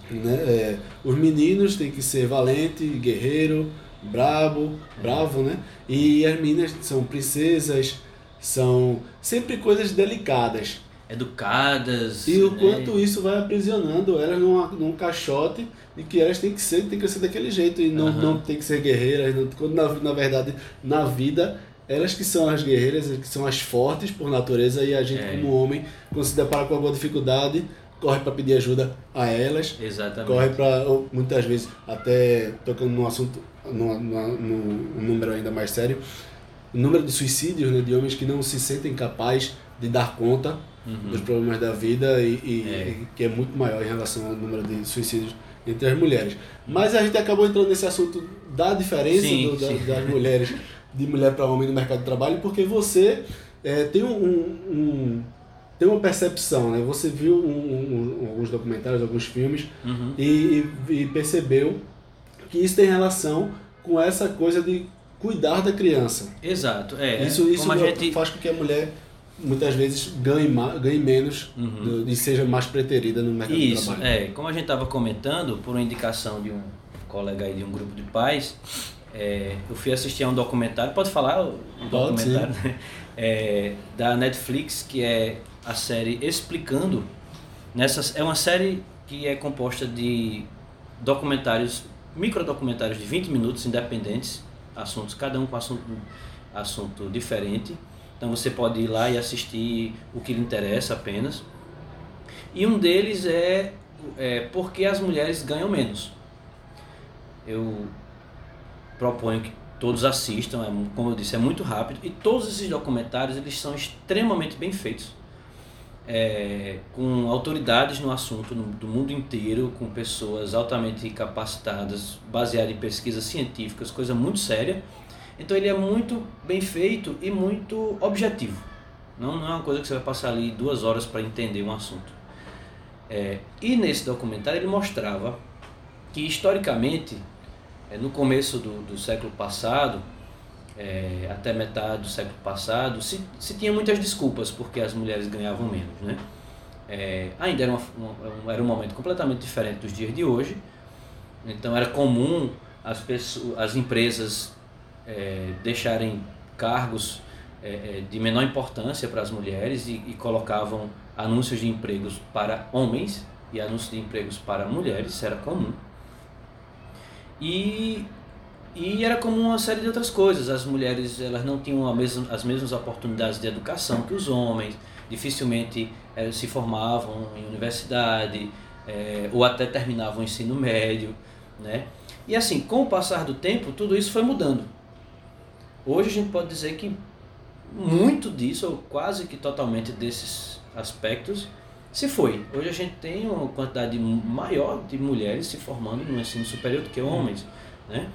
né? É, os meninos têm que ser valente, guerreiro, brabo, bravo, né? E as meninas são princesas, são sempre coisas delicadas. Educadas. E o né? quanto isso vai aprisionando elas numa, num caixote de que elas têm que ser, têm que ser daquele jeito e não, Aham. não tem que ser guerreiras, não- quando na, na verdade na vida elas que são as guerreiras, que são as fortes por natureza e a gente É. como homem quando se depara com alguma dificuldade corre para pedir ajuda a elas Exatamente. corre para muitas vezes até tocando num assunto num, número ainda mais sério o número de suicídios né, de homens que não se sentem capazes de dar conta Uhum. dos problemas da vida e, e- É. e que é muito maior em relação ao número de suicídios entre as mulheres mas a gente acabou entrando nesse assunto da diferença Sim, do- da- sim. das mulheres [laughs] de mulher para homem no mercado de trabalho porque você é, tem um, um- tem uma percepção né você viu um- alguns documentários alguns filmes Uhum. e, e- percebeu que isso tem relação com essa coisa de cuidar da criança. Exato, é. Isso, isso a gente... faz com que a mulher muitas vezes ganhe, ganhe menos Uhum. e seja mais preterida no mercado Isso, de trabalho. é. Como a gente estava comentando, por uma indicação de um colega aí de um grupo de pais, é, eu fui assistir a um documentário, pode falar o Pode, documentário? né? É, da Netflix, que é a série Explicando. Nessa, é uma série que é composta de documentários, microdocumentários de 20 minutos independentes, assuntos, cada um com assunto, assunto diferente. Então você pode ir lá e assistir o que lhe interessa apenas. E um deles é, é por que as mulheres ganham menos. Eu proponho que todos assistam, é, como eu disse, é muito rápido. E todos esses documentários eles são extremamente bem feitos. É, com autoridades no assunto no- do mundo inteiro, com pessoas altamente capacitadas, baseado em pesquisas científicas, coisa muito séria. Então ele é muito bem feito e muito objetivo. Não, não é uma coisa que você vai passar ali duas horas para entender um assunto. É, e nesse documentário ele mostrava que historicamente, no começo do, do século passado, é, até metade do século passado, se, se tinha muitas desculpas porque as mulheres ganhavam menos. Né? É, ainda era, uma, uma- era um momento completamente diferente dos dias de hoje, então era comum as, pessoas, as empresas é, deixarem cargos é, é, de menor importância para as mulheres e, e colocavam anúncios de empregos para homens e anúncios de empregos para mulheres, isso era comum. E, e era comum uma série de outras coisas. As mulheres elas não tinham mesma, as mesmas oportunidades de educação que os homens, dificilmente eh, se formavam em universidade eh, ou até terminavam o ensino médio. Né? E assim, com o passar do tempo, tudo isso foi mudando. Hoje a gente pode dizer que muito disso, ou quase que totalmente desses aspectos, se foi. Hoje a gente tem uma quantidade maior de mulheres se formando no ensino superior do que homens, né?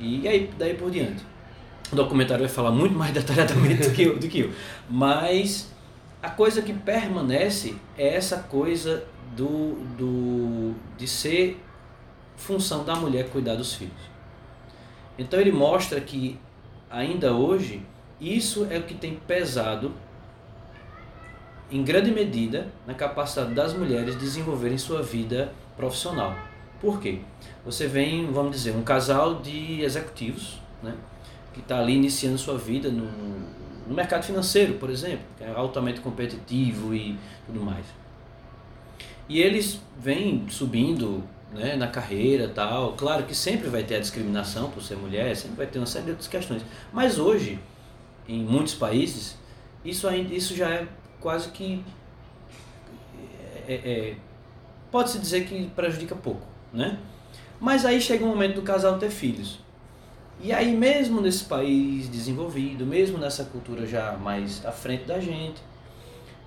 E aí, daí por diante. O documentário vai falar muito mais [laughs] detalhadamente do que eu, do que eu. Mas a coisa que permanece é essa coisa do, do, de ser função da mulher cuidar dos filhos. Então ele mostra que ainda hoje isso é o que tem pesado em grande medida na capacidade das mulheres desenvolverem sua vida profissional. Por quê? Você vem, vamos dizer, um casal de executivos, né, que está ali iniciando sua vida no, no mercado financeiro, por exemplo, que é altamente competitivo e tudo mais. E eles vêm subindo né, na carreira tal. Claro que sempre vai ter a discriminação por ser mulher, sempre vai ter uma série de outras questões. Mas hoje, em muitos países, isso, ainda, isso já é quase que. É, é, Pode-se dizer que prejudica pouco, né? Mas aí chega o momento do casal ter filhos. E aí, mesmo nesse país desenvolvido, mesmo nessa cultura já mais à frente da gente,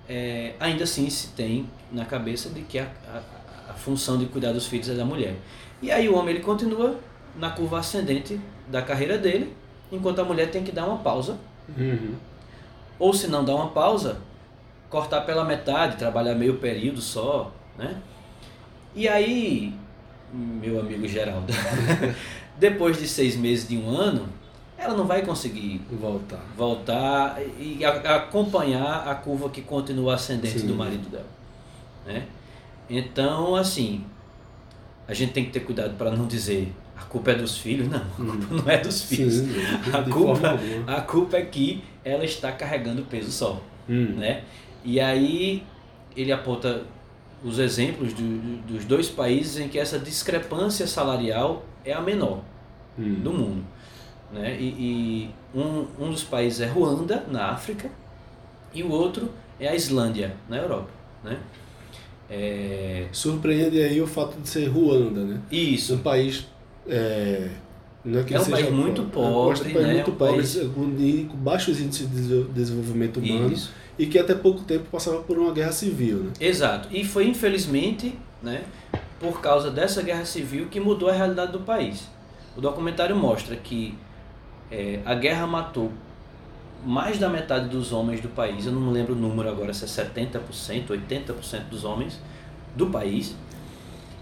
é, ainda assim se tem na cabeça de que a, a, a função de cuidar dos filhos é da mulher. E aí o homem ele continua na curva ascendente da carreira dele, enquanto a mulher tem que dar uma pausa, Uhum. ou se não dar uma pausa, cortar pela metade, trabalhar meio período só, né? E aí, meu amigo Geraldo, [laughs] depois de seis meses de um ano, ela não vai conseguir Voltar. voltar e a- acompanhar a curva que continua ascendente Sim. do marido dela, né? Então, assim, a gente tem que ter cuidado para não dizer a culpa é dos filhos, não, a culpa não é dos filhos. Sim, A culpa, a culpa é que ela está carregando peso só, Hum. né? E aí ele aponta os exemplos do- dos dois países em que essa discrepância salarial é a menor Hum. do mundo. Né? E, e um, um dos países é Ruanda, na África, e o outro é a Islândia, na Europa. Né? É, Surpreende aí o fato de ser Ruanda, né? isso, Um país. É, não é, que É um seja país muito pobre, é um país né? muito Um pobre, país- com, ní- com baixos índices de desenvol- desenvolvimento humano isso. E que até pouco tempo passava por uma guerra civil, né? Exato. E foi infelizmente, né, por causa dessa guerra civil que mudou a realidade do país. O documentário mostra que é, a guerra matou mais da metade dos homens do país. Eu não lembro o número agora, se é 70%, 80% dos homens do país.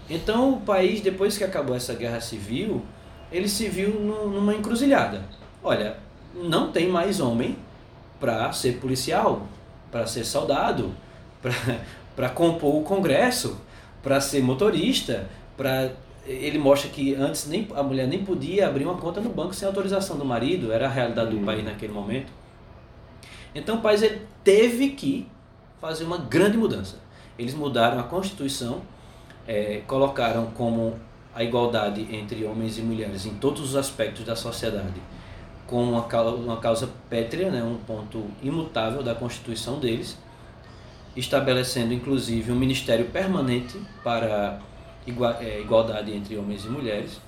Então o país, depois que acabou essa guerra civil, ele se viu numa encruzilhada. Olha, não tem mais homem para ser policial, para ser soldado, para compor o Congresso, para ser motorista, para ele mostra que antes nem a mulher nem podia abrir uma conta no banco sem autorização do marido, era a realidade do uhum. país naquele momento. Então o país ele teve que fazer uma grande mudança. Eles mudaram a Constituição, é, colocaram como a igualdade entre homens e mulheres em todos os aspectos da sociedade com uma causa, uma causa pétrea, né, um ponto imutável da Constituição deles, estabelecendo inclusive um ministério permanente para é, igualdade entre homens e mulheres.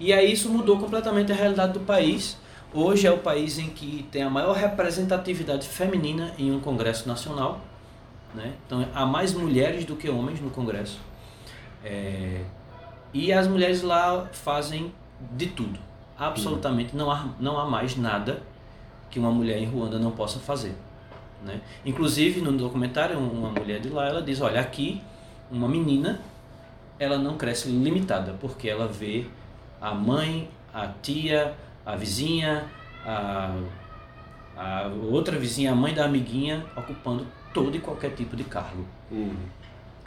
E aí isso mudou completamente a realidade do país. Hoje é o país em que tem a maior representatividade feminina em um Congresso Nacional. Né? Então há mais mulheres do que homens no Congresso. É... E as mulheres lá fazem de tudo absolutamente não há, não há mais nada que uma mulher em Ruanda não possa fazer. Né? Inclusive, no documentário, uma mulher de lá, ela diz, olha, aqui uma menina, ela não cresce limitada, porque ela vê a mãe, a tia, a vizinha, a, a outra vizinha, a mãe da amiguinha, ocupando todo e qualquer tipo de cargo. Uhum.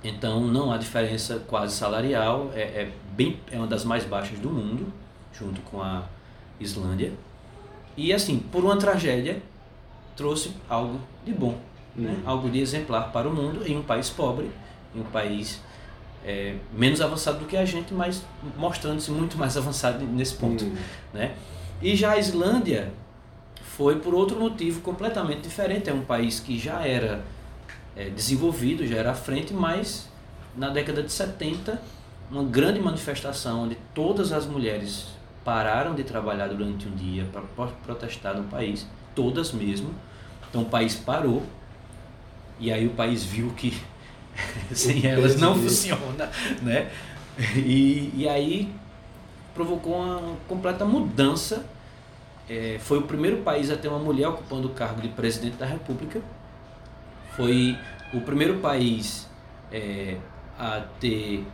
Então, não há diferença quase salarial, é, é, bem, é uma das mais baixas do mundo junto com a Islândia. E assim, por uma tragédia, trouxe algo de bom, né? uhum. né? algo de exemplar para o mundo em um país pobre, em um país é, menos avançado do que a gente, mas mostrando-se muito mais avançado nesse ponto. Uhum. Né? E já a Islândia foi por outro motivo completamente diferente. É um país que já era é, desenvolvido, já era à frente, mas na década de 70, uma grande manifestação onde todas as mulheres pararam de trabalhar durante um dia para protestar no país, todas mesmo. Então o país parou e aí o país viu que [laughs] sem elas não funciona, né? E, e aí provocou uma completa mudança. É, foi o primeiro país a ter uma mulher ocupando o cargo de presidente da República. Foi o primeiro país é, a ter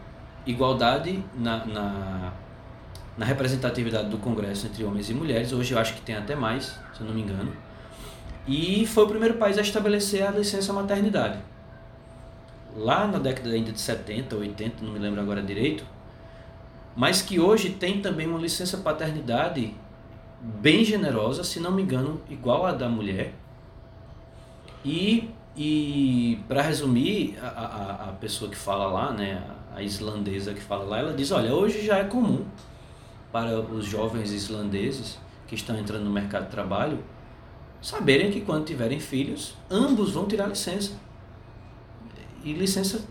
igualdade na, na na representatividade do Congresso entre homens e mulheres. Hoje eu acho que tem até mais, se eu não me engano. E foi o primeiro país a estabelecer a licença maternidade. Lá na década ainda de 70, 80, não me lembro agora direito, mas que hoje tem também uma licença paternidade bem generosa, se não me engano, igual a da mulher. E, e para resumir, a, a, a pessoa que fala lá, né, a islandesa que fala lá, ela diz: olha, hoje já é comum para os jovens islandeses que estão entrando no mercado de trabalho saberem que quando tiverem filhos, ambos vão tirar licença. E licença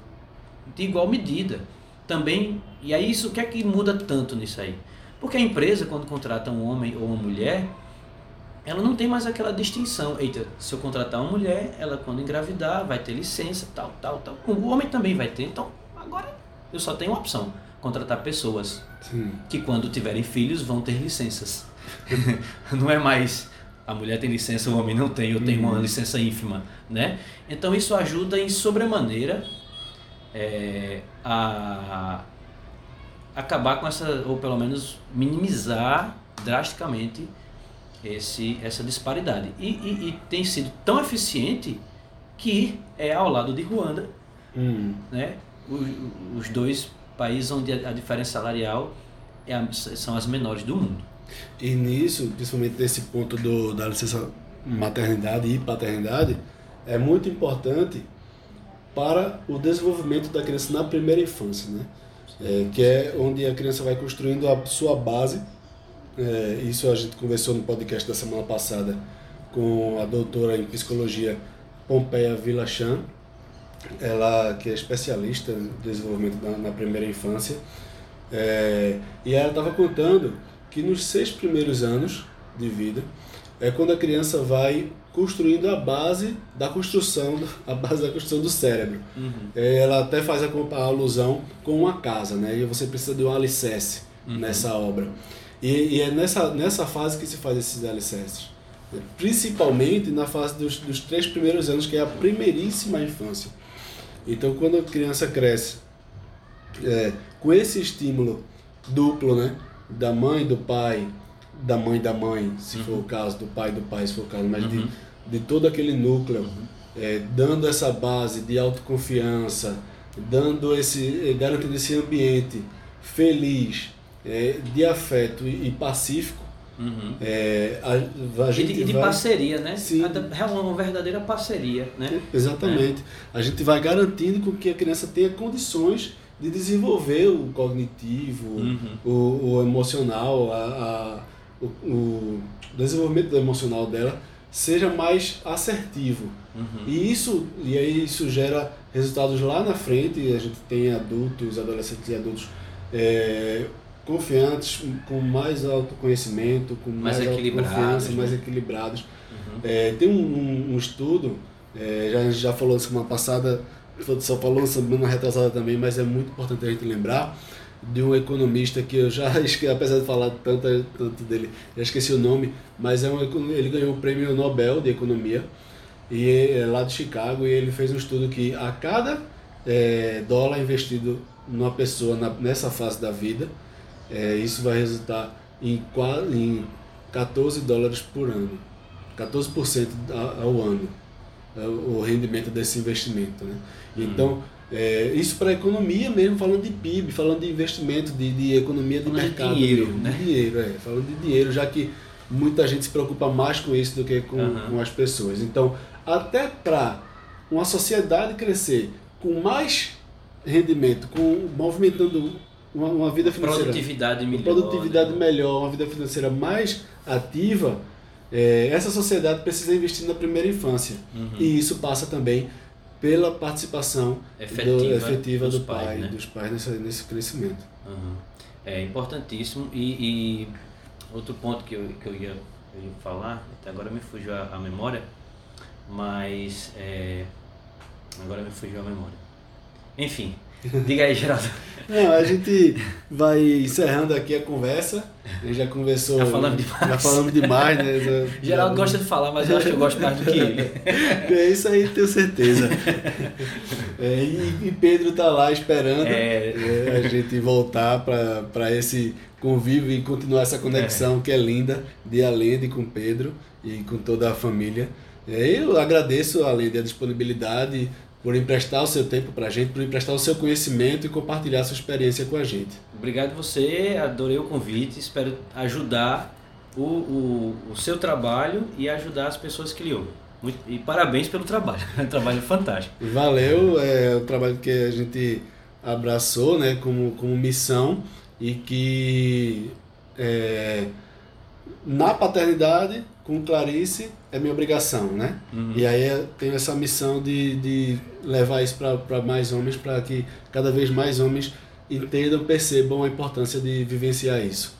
de igual medida. Também, e aí isso o que é que muda tanto nisso aí? Porque a empresa, quando contrata um homem ou uma mulher, ela não tem mais aquela distinção. Eita, se eu contratar uma mulher, ela quando engravidar vai ter licença, tal, tal, tal. O homem também vai ter. Então, agora eu só tenho uma opção contratar pessoas Sim. que quando tiverem filhos vão ter licenças. [laughs] não é mais a mulher tem licença, o homem não tem, eu tenho uma uhum. licença ínfima, né? Então isso ajuda em sobremaneira é, a acabar com essa, ou pelo menos minimizar drasticamente esse, essa disparidade. E, e, e tem sido tão eficiente que é ao lado de Ruanda, uhum. né? Os, os dois país onde a, diferença salarial é a, são as menores do mundo. E nisso, principalmente nesse ponto do, da licença maternidade e paternidade, é muito importante para o desenvolvimento da criança na primeira infância, né? É, que é onde a criança vai construindo a sua base. É, isso a gente conversou no podcast da semana passada com a doutora em psicologia Pompeia Vilachan, ela que é especialista em desenvolvimento na, na primeira infância, é, e ela estava contando que nos seis primeiros anos de vida é quando a criança vai construindo a base da construção, a base da construção do cérebro. Uhum. É, ela até faz a, a, alusão com uma casa, né? E você precisa de um alicerce uhum. nessa obra. E, e, é nessa, nessa fase que se faz esses alicerces. Principalmente na fase dos, dos três primeiros anos, que é a primeiríssima infância. Então, quando a criança cresce é, com esse estímulo duplo, né? Da mãe, do pai, da mãe da mãe, se uhum. for o caso, do pai do pai, se for o caso, mas uhum. de, de todo aquele núcleo, uhum. é, dando essa base de autoconfiança, dando esse, é, garantindo esse ambiente feliz, é, de afeto e, e pacífico, Uhum. É, a, a gente e de, de vai... parceria, né? Sim. É uma verdadeira parceria, né? Exatamente. É. A gente vai garantindo com que a criança tenha condições de desenvolver o cognitivo, uhum. o, o, emocional, a, a o, o, desenvolvimento emocional dela seja mais assertivo. Uhum. E isso e aí isso gera resultados lá na frente. A gente tem adultos, adolescentes e adultos é, confiantes, com mais autoconhecimento, com mais, mais autoconfiança, mais equilibrados. Uhum. É, tem um, um, um estudo, é, já, a gente já falou semana passada, só falou semana retrasada também, mas é muito importante a gente lembrar de um economista que eu já [laughs] esqueci, apesar de falar tanto, tanto dele, já esqueci o nome, mas é um, ele ganhou o prêmio Nobel de Economia e é lá de Chicago e ele fez um estudo que a cada é, dólar investido numa pessoa na, nessa fase da vida, é, isso vai resultar em, em 14 dólares por ano, 14% ao ano, é o rendimento desse investimento. Né? Hum. Então, é, isso para a economia mesmo, falando de PIB, falando de investimento, de, de economia de falando mercado. De dinheiro, mesmo, né? De dinheiro, é, falando de dinheiro, já que muita gente se preocupa mais com isso do que com, uhum. com as pessoas. Então, até para uma sociedade crescer com mais rendimento, com movimentando uma, uma vida financeira. Produtividade melhor. Produtividade né? melhor, uma vida financeira mais ativa, é, essa sociedade precisa investir na primeira infância. Uhum. E isso passa também pela participação efetiva, do, efetiva dos do pai, pais, né? dos pais nesse, nesse crescimento. Uhum. É importantíssimo. E, e, outro ponto que eu, que eu, ia, eu ia falar, até agora me fugiu a, a memória, mas é, agora me fugiu a memória. Enfim, [laughs] diga aí, Geraldo. Não, a gente vai encerrando aqui a conversa. Gente já conversou. Já falamos demais. Já falamos demais, né? [laughs] Geraldo gosta de falar, mas eu acho que eu gosto mais do que ele. [laughs] É isso aí, tenho certeza. É, e, e, Pedro tá lá esperando é... É, a gente voltar para esse convívio e continuar essa conexão é. que é linda de Alende com Pedro e com toda a família. É, eu agradeço, além da disponibilidade, por emprestar o seu tempo para a gente, por emprestar o seu conhecimento e compartilhar a sua experiência com a gente. Obrigado você, adorei o convite, espero ajudar o, o, o seu trabalho e ajudar as pessoas que lhe ouvem. Muito, e parabéns pelo trabalho, [laughs] é um trabalho fantástico. Valeu, é o trabalho que a gente abraçou né, como, como missão e que é, na paternidade, com Clarice, é minha obrigação, né? Uhum. E aí eu tenho essa missão de, de levar isso para mais homens, para que cada vez mais homens entendam, percebam a importância de vivenciar isso.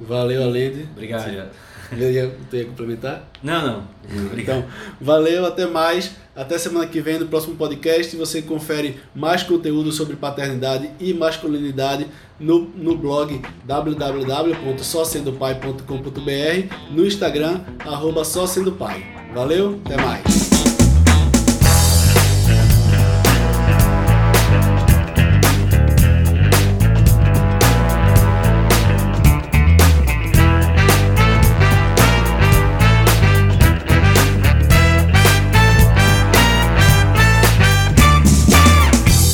Valeu, Alende. Obrigado. Ia, ia, ia complementar? Não, não. Então, valeu, até mais. Até semana que vem no próximo podcast. Você confere mais conteúdo sobre paternidade e masculinidade no, no blog www.socendopai.com.br, no Instagram, arroba Valeu, até mais.